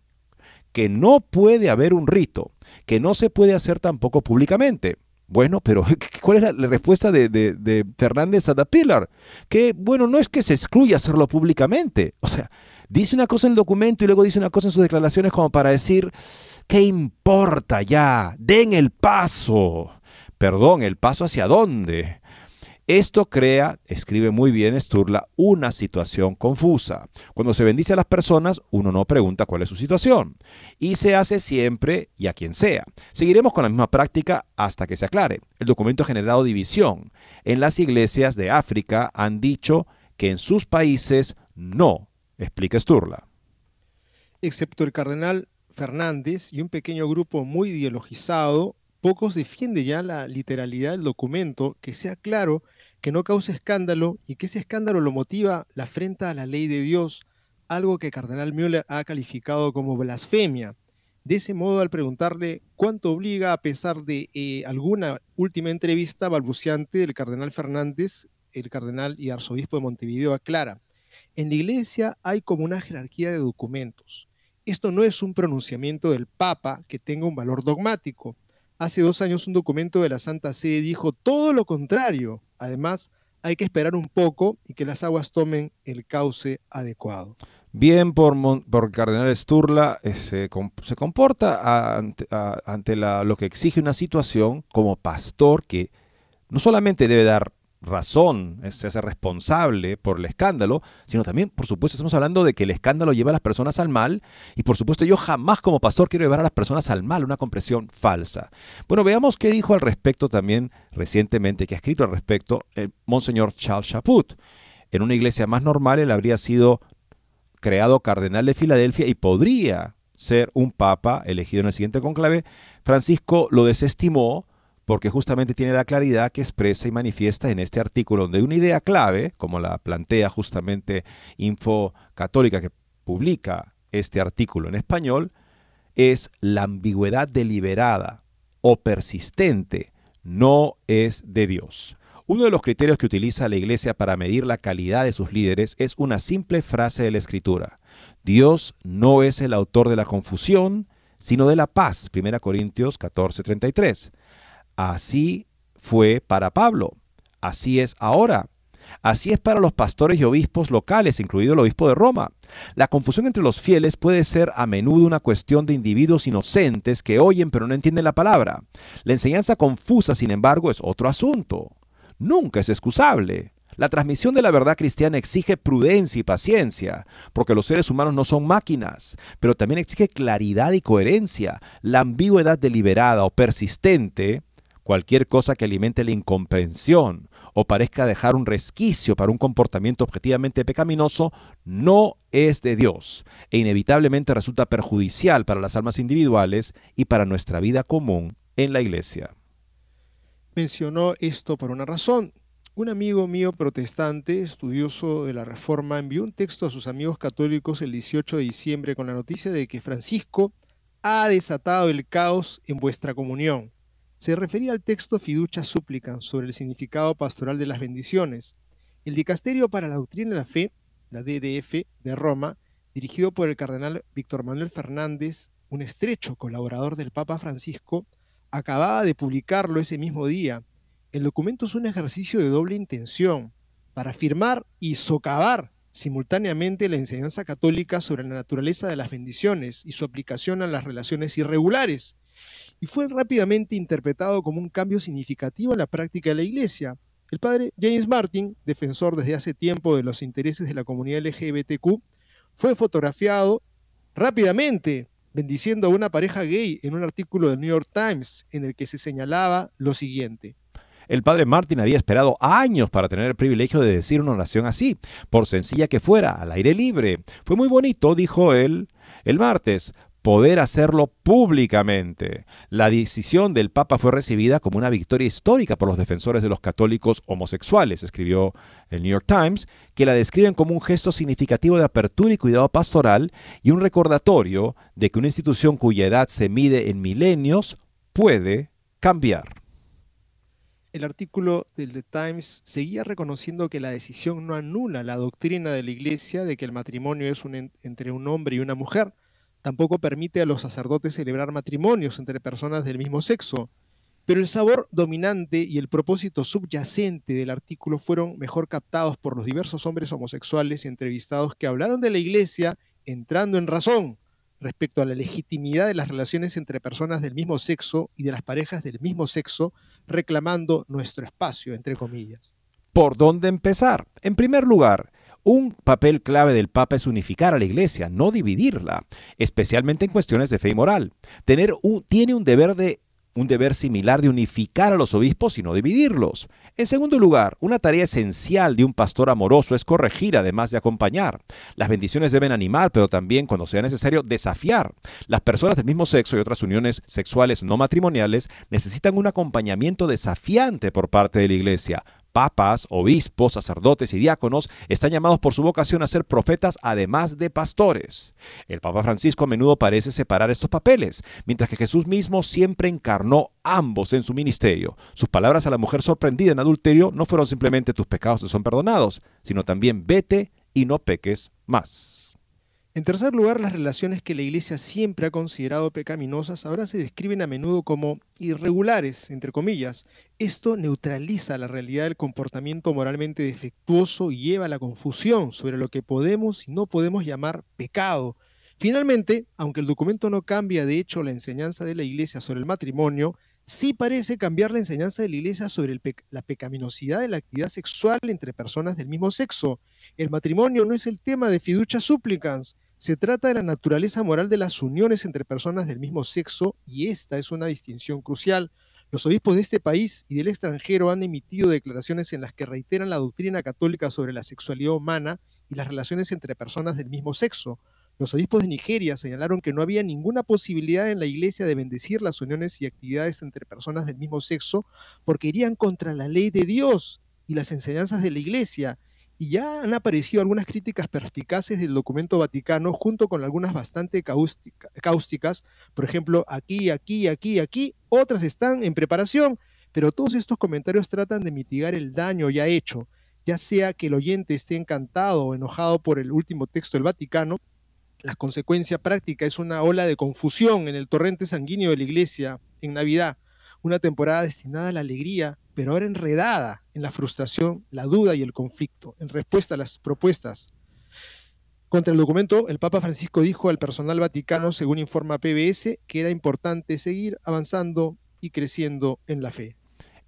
que no puede haber un rito que no se puede hacer tampoco públicamente. Bueno, pero ¿cuál es la, respuesta de, Fernández a Pilar? Que, bueno, no es que se excluya hacerlo públicamente. O sea, dice una cosa en el documento y luego dice una cosa en sus declaraciones como para decir, ¿qué importa ya? Den el paso. Perdón, ¿el paso hacia dónde? Esto crea, escribe muy bien Sturla, una situación confusa. Cuando se bendice a las personas, uno no pregunta cuál es su situación. Y se hace siempre y a quien sea. Seguiremos con la misma práctica hasta que se aclare. El documento ha generado división. En las iglesias de África han dicho que en sus países no, explica Sturla. Excepto el cardenal Fernández y un pequeño grupo muy ideologizado, pocos defienden ya la literalidad del documento, que sea claro que no cause escándalo y que ese escándalo lo motiva la afrenta a la ley de Dios, algo que Cardenal Müller ha calificado como blasfemia. De ese modo, al preguntarle cuánto obliga, a pesar de eh, alguna última entrevista balbuceante del Cardenal Fernández, el Cardenal y Arzobispo de Montevideo aclara, en la Iglesia hay como una jerarquía de documentos. Esto no es un pronunciamiento del Papa que tenga un valor dogmático. Hace dos años un documento de la Santa Sede dijo todo lo contrario. Además, hay que esperar un poco y que las aguas tomen el cauce adecuado. Bien por, Cardenal Sturla, eh, se, se comporta ante, lo que exige una situación como pastor que no solamente debe dar razón, se hace responsable por el escándalo, sino también, por supuesto, estamos hablando de que el escándalo lleva a las personas al mal y, por supuesto, yo jamás como pastor quiero llevar a las personas al mal, una compresión falsa. Bueno, veamos qué dijo al respecto también recientemente, que ha escrito al respecto el Monseñor Charles Chaput. En una iglesia más normal, él habría sido creado cardenal de Filadelfia y podría ser un papa elegido en el siguiente conclave. Francisco lo desestimó porque justamente tiene la claridad que expresa y manifiesta en este artículo, donde una idea clave, como la plantea justamente Info Católica que publica este artículo en español, es la ambigüedad deliberada o persistente no es de Dios. Uno de los criterios que utiliza la Iglesia para medir la calidad de sus líderes es una simple frase de la Escritura. Dios no es el autor de la confusión, sino de la paz. 1 Corintios 14:33. Así fue para Pablo. Así es ahora. Así es para los pastores y obispos locales, incluido el obispo de Roma. La confusión entre los fieles puede ser a menudo una cuestión de individuos inocentes que oyen pero no entienden la palabra. La enseñanza confusa, sin embargo, es otro asunto. Nunca es excusable. La transmisión de la verdad cristiana exige prudencia y paciencia, porque los seres humanos no son máquinas, pero también exige claridad y coherencia. La ambigüedad deliberada o persistente Cualquier cosa que alimente la incomprensión o parezca dejar un resquicio para un comportamiento objetivamente pecaminoso no es de Dios e inevitablemente resulta perjudicial para las almas individuales y para nuestra vida común en la iglesia. Mencionó esto por una razón. Un amigo mío protestante, estudioso de la Reforma, envió un texto a sus amigos católicos el 18 de diciembre con la noticia de que Francisco ha desatado el caos en vuestra comunión se refería al texto Fiducia Súplica sobre el significado pastoral de las bendiciones. El Dicasterio para la Doctrina de la Fe, la DDF, de Roma, dirigido por el cardenal Víctor Manuel Fernández, un estrecho colaborador del Papa Francisco, acababa de publicarlo ese mismo día. El documento es un ejercicio de doble intención, para afirmar y socavar simultáneamente la enseñanza católica sobre la naturaleza de las bendiciones y su aplicación a las relaciones irregulares, y fue rápidamente interpretado como un cambio significativo en la práctica de la Iglesia. El padre James Martin, defensor desde hace tiempo de los intereses de la comunidad LGBTQ, fue fotografiado rápidamente bendiciendo a una pareja gay en un artículo del New York Times en el que se señalaba lo siguiente. El padre Martin había esperado años para tener el privilegio de decir una oración así, por sencilla que fuera, al aire libre. Fue muy bonito, dijo él el martes, poder hacerlo públicamente. La decisión del Papa fue recibida como una victoria histórica por los defensores de los católicos homosexuales, escribió el New York Times, que la describen como un gesto significativo de apertura y cuidado pastoral y un recordatorio de que una institución cuya edad se mide en milenios puede cambiar. El artículo del The Times seguía reconociendo que la decisión no anula la doctrina de la Iglesia de que el matrimonio es entre un hombre y una mujer, Tampoco permite a los sacerdotes celebrar matrimonios entre personas del mismo sexo. Pero el sabor dominante y el propósito subyacente del artículo fueron mejor captados por los diversos hombres homosexuales entrevistados que hablaron de la Iglesia entrando en razón respecto a la legitimidad de las relaciones entre personas del mismo sexo y de las parejas del mismo sexo, reclamando nuestro espacio, entre comillas. ¿Por dónde empezar? En primer lugar, un papel clave del Papa es unificar a la Iglesia, no dividirla, especialmente en cuestiones de fe y moral. Tener un, tiene un deber de un deber similar de unificar a los obispos y no dividirlos. En segundo lugar, una tarea esencial de un pastor amoroso es corregir además de acompañar. Las bendiciones deben animar, pero también, cuando sea necesario, desafiar. Las personas del mismo sexo y otras uniones sexuales no matrimoniales necesitan un acompañamiento desafiante por parte de la Iglesia papas, obispos, sacerdotes y diáconos están llamados por su vocación a ser profetas además de pastores. El Papa Francisco a menudo parece separar estos papeles, mientras que Jesús mismo siempre encarnó ambos en su ministerio. Sus palabras a la mujer sorprendida en adulterio no fueron simplemente tus pecados te son perdonados, sino también vete y no peques más. En tercer lugar, las relaciones que la Iglesia siempre ha considerado pecaminosas ahora se describen a menudo como irregulares, entre comillas. Esto neutraliza la realidad del comportamiento moralmente defectuoso y lleva a la confusión sobre lo que podemos y no podemos llamar pecado. Finalmente, aunque el documento no cambia de hecho la enseñanza de la Iglesia sobre el matrimonio, sí parece cambiar la enseñanza de la Iglesia sobre la pecaminosidad de la actividad sexual entre personas del mismo sexo. El matrimonio no es el tema de fiducia supplicans, se trata de la naturaleza moral de las uniones entre personas del mismo sexo y esta es una distinción crucial. Los obispos de este país y del extranjero han emitido declaraciones en las que reiteran la doctrina católica sobre la sexualidad humana y las relaciones entre personas del mismo sexo. Los obispos de Nigeria señalaron que no había ninguna posibilidad en la Iglesia de bendecir las uniones y actividades entre personas del mismo sexo porque irían contra la ley de Dios y las enseñanzas de la Iglesia y ya han aparecido algunas críticas perspicaces del documento vaticano junto con algunas bastante cáusticas, por ejemplo, aquí, aquí, aquí, aquí, otras están en preparación, pero todos estos comentarios tratan de mitigar el daño ya hecho, ya sea que el oyente esté encantado o enojado por el último texto del Vaticano, la consecuencia práctica es una ola de confusión en el torrente sanguíneo de la Iglesia en Navidad, una temporada destinada a la alegría, pero ahora enredada en la frustración, la duda y el conflicto, en respuesta a las propuestas. Contra el documento, el Papa Francisco dijo al personal vaticano, según informa PBS, que era importante seguir avanzando y creciendo en la fe.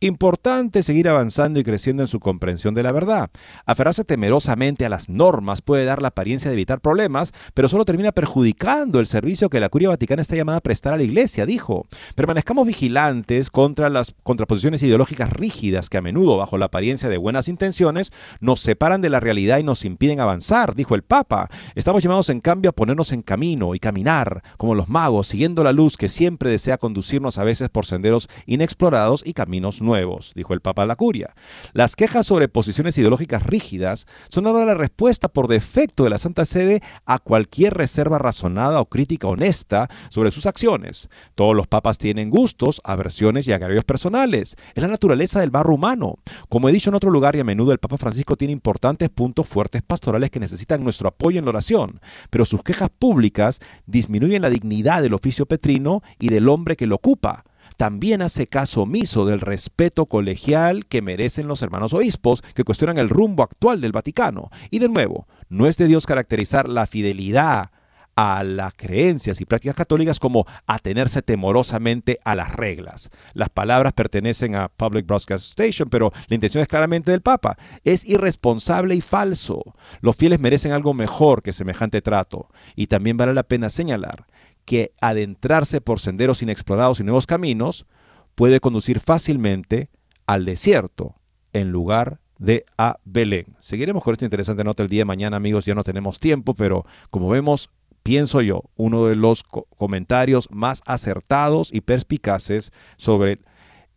Importante seguir avanzando y creciendo en su comprensión de la verdad. Aferrarse temerosamente a las normas puede dar la apariencia de evitar problemas, pero solo termina perjudicando el servicio que la Curia Vaticana está llamada a prestar a la Iglesia, dijo. Permanezcamos vigilantes contra las contraposiciones ideológicas rígidas que a menudo, bajo la apariencia de buenas intenciones, nos separan de la realidad y nos impiden avanzar, dijo el Papa. Estamos llamados en cambio a ponernos en camino y caminar, como los magos, siguiendo la luz que siempre desea conducirnos a veces por senderos inexplorados y caminos nuevos, dijo el Papa a la Curia. Las quejas sobre posiciones ideológicas rígidas son ahora la respuesta por defecto de la Santa Sede a cualquier reserva razonada o crítica honesta sobre sus acciones. Todos los papas tienen gustos, aversiones y agravios personales. Es la naturaleza del barro humano. Como he dicho en otro lugar y a menudo el Papa Francisco tiene importantes puntos fuertes pastorales que necesitan nuestro apoyo en la oración, pero sus quejas públicas disminuyen la dignidad del oficio petrino y del hombre que lo ocupa también hace caso omiso del respeto colegial que merecen los hermanos obispos que cuestionan el rumbo actual del Vaticano. Y de nuevo, no es de Dios caracterizar la fidelidad a las creencias y prácticas católicas como atenerse temorosamente a las reglas. Las palabras pertenecen a Public Broadcast Station, pero la intención es claramente del Papa. Es irresponsable y falso. Los fieles merecen algo mejor que semejante trato. Y también vale la pena señalar que adentrarse por senderos inexplorados y nuevos caminos puede conducir fácilmente al desierto en lugar de a Belén. Seguiremos con esta interesante nota el día de mañana, amigos. Ya no tenemos tiempo, pero como vemos, pienso yo, uno de los comentarios más acertados y perspicaces sobre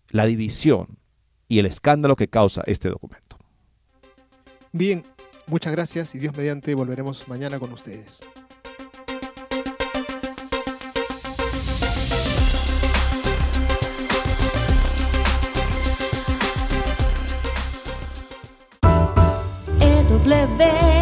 la división y el escándalo que causa este documento. Bien, muchas gracias y Dios mediante volveremos mañana con ustedes. of living.